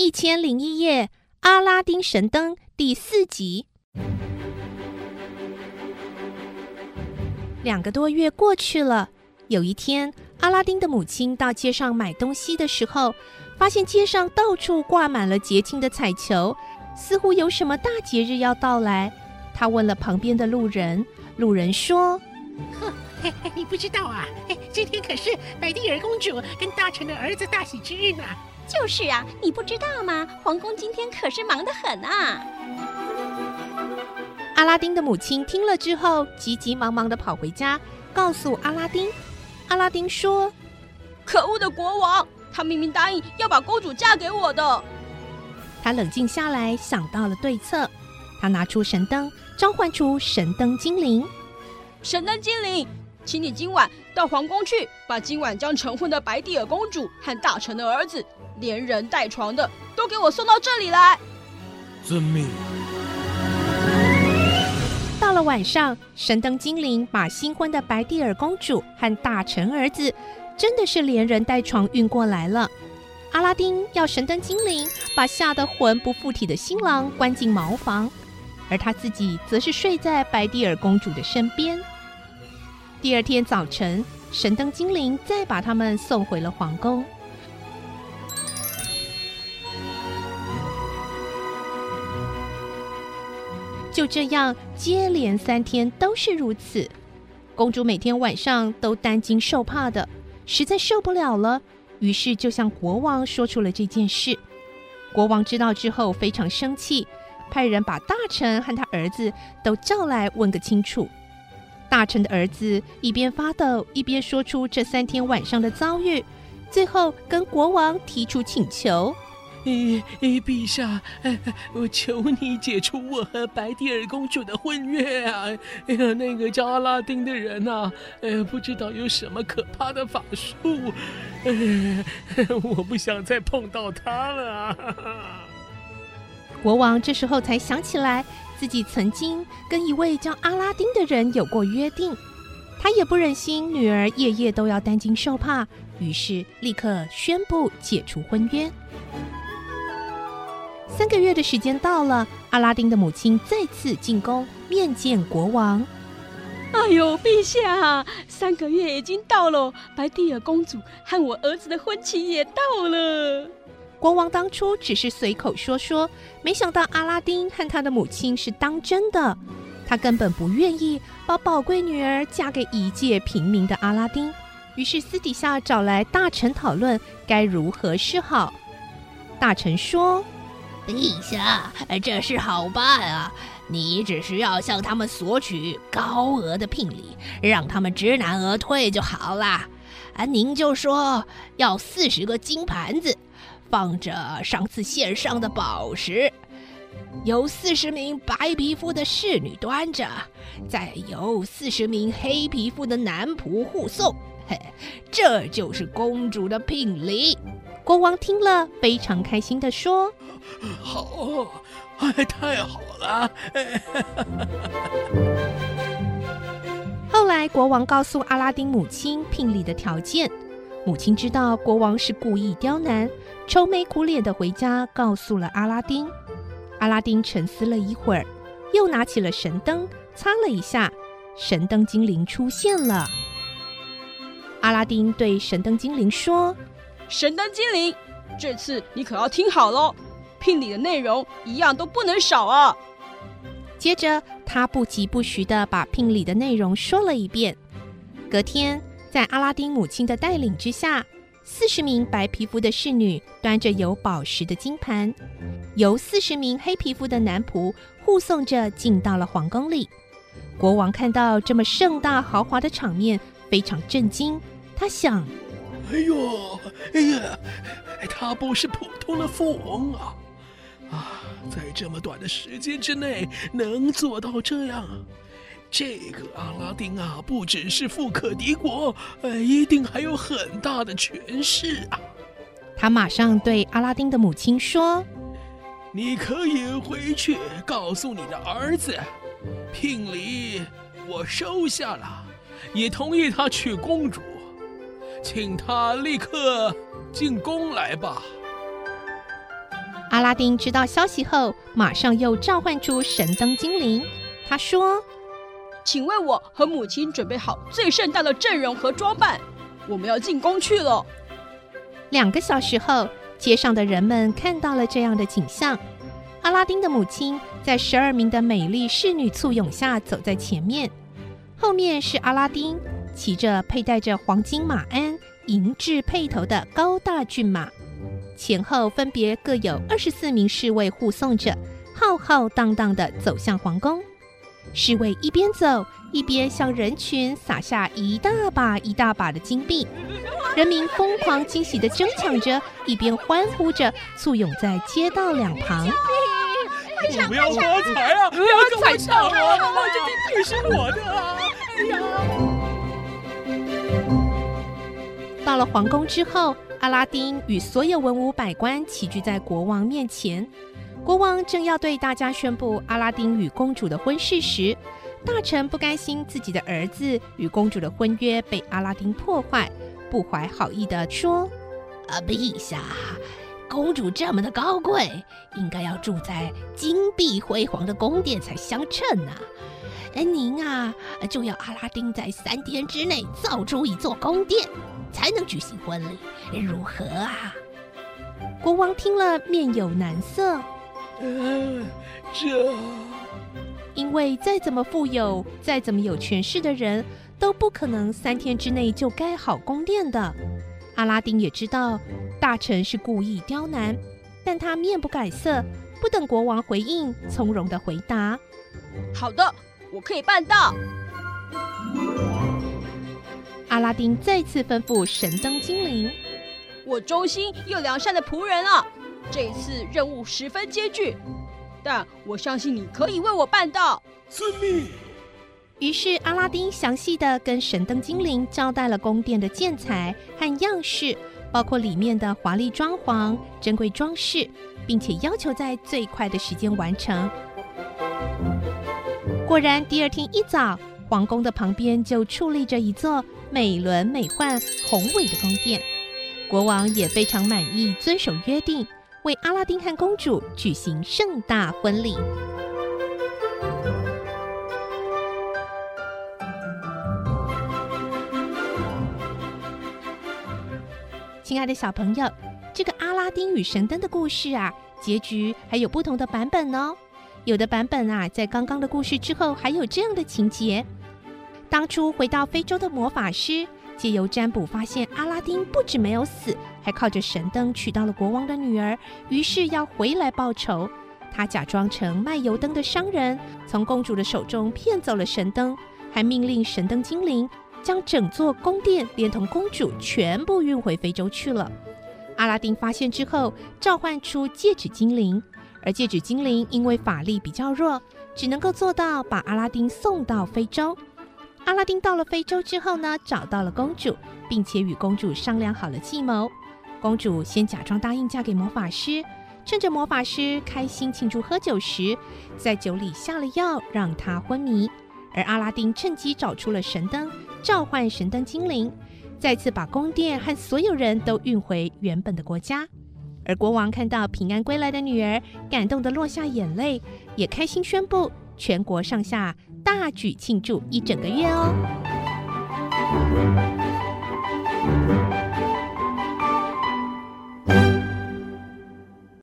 一千零一夜，《阿拉丁神灯》第四集。两个多月过去了，有一天，阿拉丁的母亲到街上买东西的时候，发现街上到处挂满了节庆的彩球，似乎有什么大节日要到来。他问了旁边的路人，路人说：“哼，你不知道啊，今天可是百蒂尔公主跟大臣的儿子大喜之日呢。”就是啊，你不知道吗？皇宫今天可是忙得很啊！阿拉丁的母亲听了之后，急急忙忙的跑回家，告诉阿拉丁。阿拉丁说：“可恶的国王，他明明答应要把公主嫁给我的。”他冷静下来，想到了对策。他拿出神灯，召唤出神灯精灵。神灯精灵。请你今晚到皇宫去，把今晚将成婚的白蒂尔公主和大臣的儿子，连人带床的，都给我送到这里来。遵命。到了晚上，神灯精灵把新婚的白蒂尔公主和大臣儿子，真的是连人带床运过来了。阿拉丁要神灯精灵把吓得魂不附体的新郎关进茅房，而他自己则是睡在白蒂尔公主的身边。第二天早晨，神灯精灵再把他们送回了皇宫。就这样，接连三天都是如此。公主每天晚上都担惊受怕的，实在受不了了，于是就向国王说出了这件事。国王知道之后非常生气，派人把大臣和他儿子都叫来问个清楚。大臣的儿子一边发抖，一边说出这三天晚上的遭遇，最后跟国王提出请求：“咦，陛下，我求你解除我和白蒂尔公主的婚约啊！哎呀，那个叫阿拉丁的人呐，呃，不知道有什么可怕的法术，我不想再碰到他了。”国王这时候才想起来。自己曾经跟一位叫阿拉丁的人有过约定，他也不忍心女儿夜夜都要担惊受怕，于是立刻宣布解除婚约。三个月的时间到了，阿拉丁的母亲再次进宫面见国王。哎呦，陛下，三个月已经到了，白蒂尔公主和我儿子的婚期也到了。国王当初只是随口说说，没想到阿拉丁和他的母亲是当真的。他根本不愿意把宝贵女儿嫁给一介平民的阿拉丁，于是私底下找来大臣讨论该如何是好。大臣说：“陛下，这事好办啊！你只需要向他们索取高额的聘礼，让他们知难而退就好了。啊，您就说要四十个金盘子。”放着上次献上的宝石，由四十名白皮肤的侍女端着，再由四十名黑皮肤的男仆护送。嘿，这就是公主的聘礼。国王听了非常开心的说：“好，哎，太好了！” 后来，国王告诉阿拉丁母亲聘礼的条件。母亲知道国王是故意刁难，愁眉苦脸的回家告诉了阿拉丁。阿拉丁沉思了一会儿，又拿起了神灯，擦了一下，神灯精灵出现了。阿拉丁对神灯精灵说：“神灯精灵，这次你可要听好喽，聘礼的内容一样都不能少啊。”接着，他不疾不徐地把聘礼的内容说了一遍。隔天。在阿拉丁母亲的带领之下，四十名白皮肤的侍女端着有宝石的金盘，由四十名黑皮肤的男仆护送着进到了皇宫里。国王看到这么盛大豪华的场面，非常震惊。他想：“哎呦，哎呀，他不是普通的富翁啊！啊，在这么短的时间之内能做到这样。”这个阿拉丁啊，不只是富可敌国，呃，一定还有很大的权势啊！他马上对阿拉丁的母亲说：“你可以回去告诉你的儿子，聘礼我收下了，也同意他娶公主，请他立刻进宫来吧。”阿拉丁知道消息后，马上又召唤出神灯精灵。他说：“请为我和母亲准备好最盛大的阵容和装扮，我们要进宫去了。”两个小时后，街上的人们看到了这样的景象：阿拉丁的母亲在十二名的美丽侍女簇拥下走在前面，后面是阿拉丁骑着佩戴着黄金马鞍、银质辔头的高大骏马。前后分别各有二十四名侍卫护送着，浩浩荡荡地走向皇宫。侍卫一边走一边向人群撒下一大把一大把的金币，人民疯狂惊喜地争抢着，一边欢呼着，簇拥在街道两旁。我们要发财啊！不要踩上我，这金币是我的啊！哎呀！到了皇宫之后。阿拉丁与所有文武百官齐聚在国王面前，国王正要对大家宣布阿拉丁与公主的婚事时，大臣不甘心自己的儿子与公主的婚约被阿拉丁破坏，不怀好意地说：“啊，陛下，公主这么的高贵，应该要住在金碧辉煌的宫殿才相称呐。哎，您啊，就要阿拉丁在三天之内造出一座宫殿。”才能举行婚礼，如何啊？国王听了，面有难色。呃，这……因为再怎么富有、再怎么有权势的人，都不可能三天之内就盖好宫殿的。阿拉丁也知道大臣是故意刁难，但他面不改色，不等国王回应，从容的回答：“好的，我可以办到。”阿拉丁再次吩咐神灯精灵：“我忠心又良善的仆人啊，这一次任务十分艰巨，但我相信你可以为我办到。”遵命。于是阿拉丁详细的跟神灯精灵交代了宫殿的建材和样式，包括里面的华丽装潢、珍贵装饰，并且要求在最快的时间完成。果然，第二天一早，皇宫的旁边就矗立着一座。美轮美奂、宏伟的宫殿，国王也非常满意，遵守约定，为阿拉丁和公主举行盛大婚礼。亲爱的小朋友，这个阿拉丁与神灯的故事啊，结局还有不同的版本哦。有的版本啊，在刚刚的故事之后，还有这样的情节。当初回到非洲的魔法师，借由占卜发现阿拉丁不止没有死，还靠着神灯娶到了国王的女儿，于是要回来报仇。他假装成卖油灯的商人，从公主的手中骗走了神灯，还命令神灯精灵将整座宫殿连同公主全部运回非洲去了。阿拉丁发现之后，召唤出戒指精灵，而戒指精灵因为法力比较弱，只能够做到把阿拉丁送到非洲。阿拉丁到了非洲之后呢，找到了公主，并且与公主商量好了计谋。公主先假装答应嫁给魔法师，趁着魔法师开心庆祝喝酒时，在酒里下了药，让他昏迷。而阿拉丁趁机找出了神灯，召唤神灯精灵，再次把宫殿和所有人都运回原本的国家。而国王看到平安归来的女儿，感动得落下眼泪，也开心宣布全国上下。大举庆祝一整个月哦！